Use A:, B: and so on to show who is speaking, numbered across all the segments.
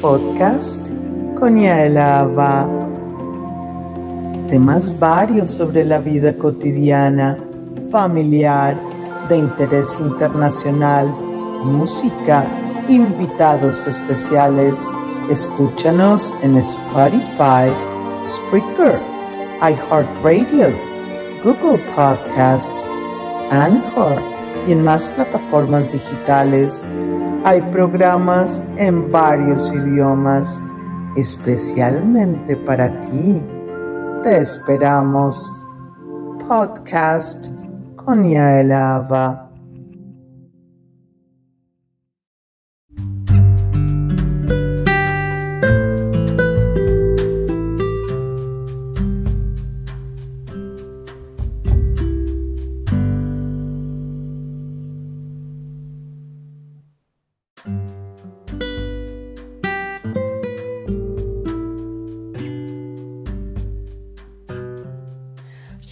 A: podcast con Yaelava. Temas varios sobre la vida cotidiana, familiar, de interés internacional, música, invitados especiales. Escúchanos en Spotify, Spreaker, iHeartRadio, Google Podcast, Anchor y en más plataformas digitales. Hay programas en varios idiomas, especialmente para ti. Te esperamos. Podcast con Yael Ava.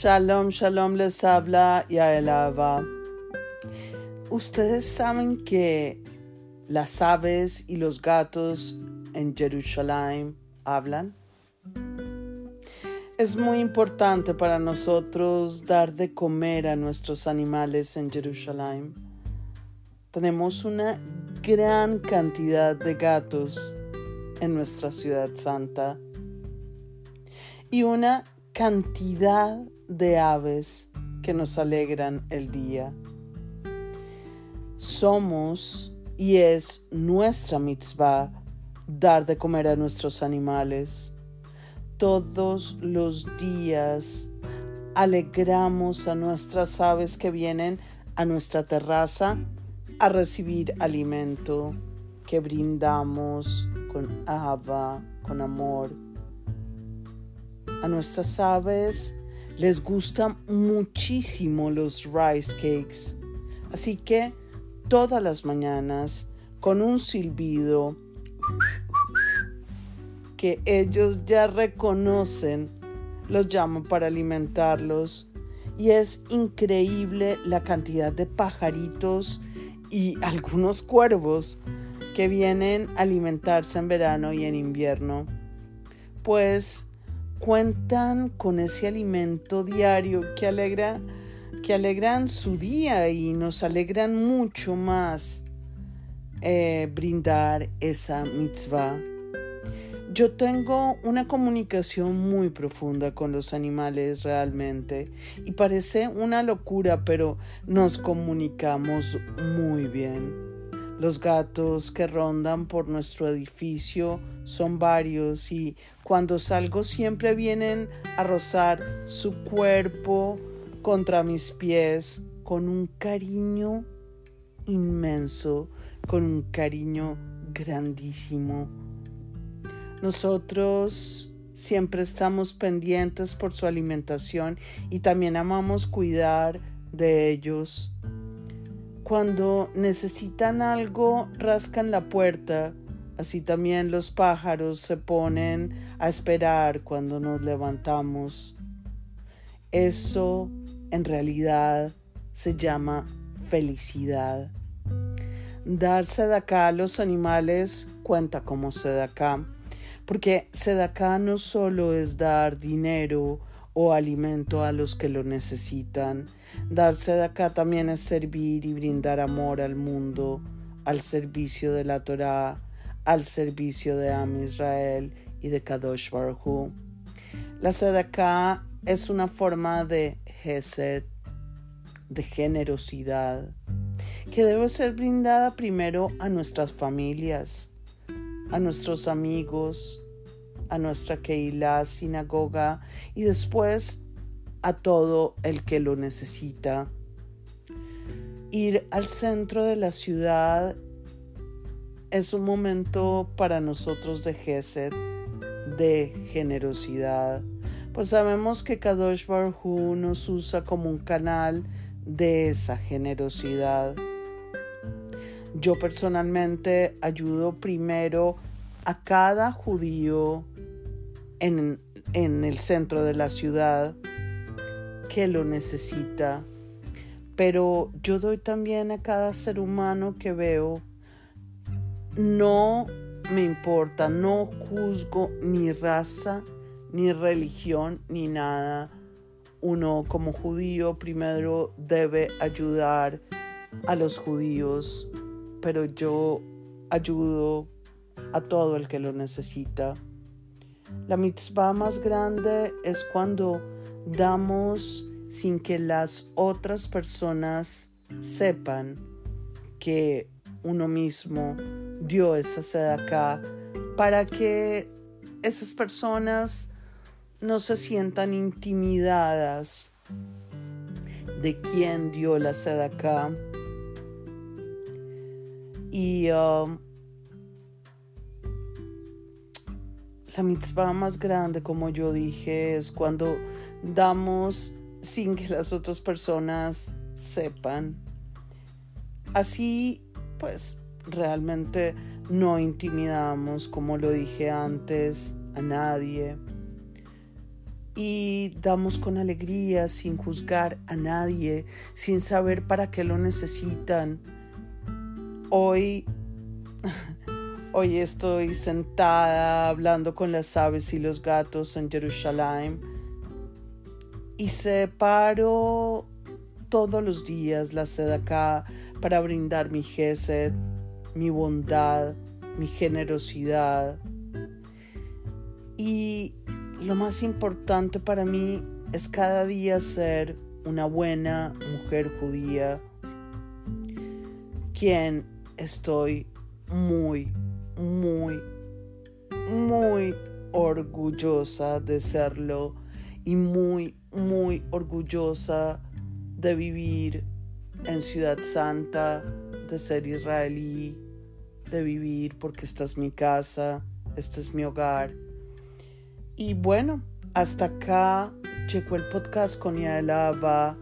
B: Shalom, shalom, les habla Yael Ava. Ustedes saben que las aves y los gatos en Jerusalén hablan. Es muy importante para nosotros dar de comer a nuestros animales en Jerusalén. Tenemos una gran cantidad de gatos en nuestra ciudad santa y una cantidad de aves que nos alegran el día. Somos y es nuestra mitzvah dar de comer a nuestros animales. Todos los días alegramos a nuestras aves que vienen a nuestra terraza a recibir alimento que brindamos con ava, con amor. A nuestras aves les gustan muchísimo los rice cakes. Así que todas las mañanas, con un silbido que ellos ya reconocen, los llamo para alimentarlos. Y es increíble la cantidad de pajaritos y algunos cuervos que vienen a alimentarse en verano y en invierno. Pues cuentan con ese alimento diario que alegra que alegran su día y nos alegran mucho más eh, brindar esa mitzvah. Yo tengo una comunicación muy profunda con los animales realmente y parece una locura, pero nos comunicamos muy bien. Los gatos que rondan por nuestro edificio son varios y cuando salgo siempre vienen a rozar su cuerpo contra mis pies con un cariño inmenso, con un cariño grandísimo. Nosotros siempre estamos pendientes por su alimentación y también amamos cuidar de ellos. Cuando necesitan algo, rascan la puerta. Así también los pájaros se ponen a esperar cuando nos levantamos. Eso en realidad se llama felicidad. Darse de acá a los animales cuenta como acá, porque acá no solo es dar dinero o alimento a los que lo necesitan. Darse de acá también es servir y brindar amor al mundo, al servicio de la Torah, al servicio de Am Israel y de Kadosh Baruch La acá es una forma de Hesed, de generosidad, que debe ser brindada primero a nuestras familias, a nuestros amigos, a nuestra Keilah sinagoga y después a todo el que lo necesita. Ir al centro de la ciudad es un momento para nosotros de Gesed, de generosidad, pues sabemos que Kadosh Baruj nos usa como un canal de esa generosidad. Yo personalmente ayudo primero a cada judío en, el centro de la ciudad que lo necesita, pero yo doy también a cada ser humano que veo no me importa, no juzgo ni raza, ni religión, ni nada. Uno como judío primero debe ayudar a los judíos, pero yo ayudo a todo el que lo necesita. La mitzvah más grande es cuando damos sin que las otras personas sepan que uno mismo dio esa sed acá para que esas personas no se sientan intimidadas de quién dio la sed acá. Y um, la mitzvah más grande, como yo dije, es cuando damos sin que las otras personas sepan. Así, pues, realmente no intimidamos, como lo dije antes, a nadie. Y damos con alegría, sin juzgar a nadie, sin saber para qué lo necesitan. Hoy, hoy estoy sentada hablando con las aves y los gatos en Jerusalén y separo todos los días la sed acá para brindar mi gesed, mi bondad, mi generosidad. Y lo más importante para mí es cada día ser una buena mujer judía, quien estoy muy, muy, muy orgullosa de serlo y muy, muy orgullosa de vivir en Ciudad Santa, de ser israelí, de vivir porque esta es mi casa, este es mi hogar. Y bueno, hasta acá llegó el podcast con Yaelava.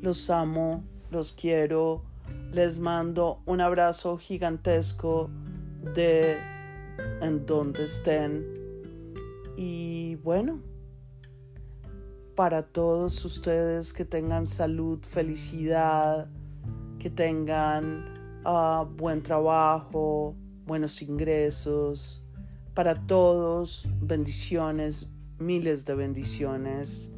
B: Los amo, los quiero. Les mando un abrazo gigantesco de en donde estén. Y bueno, para todos ustedes que tengan salud, felicidad, que tengan uh, buen trabajo, buenos ingresos. Para todos, bendiciones, miles de bendiciones.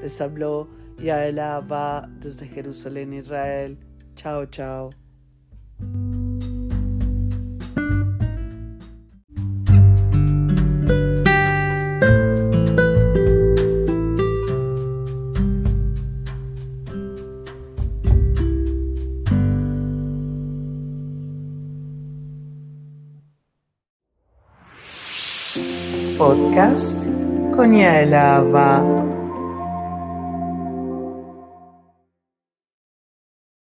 B: Les habló Yael Abba desde Jerusalén, Israel. Chao, chao.
A: Podcast con Yael Ava.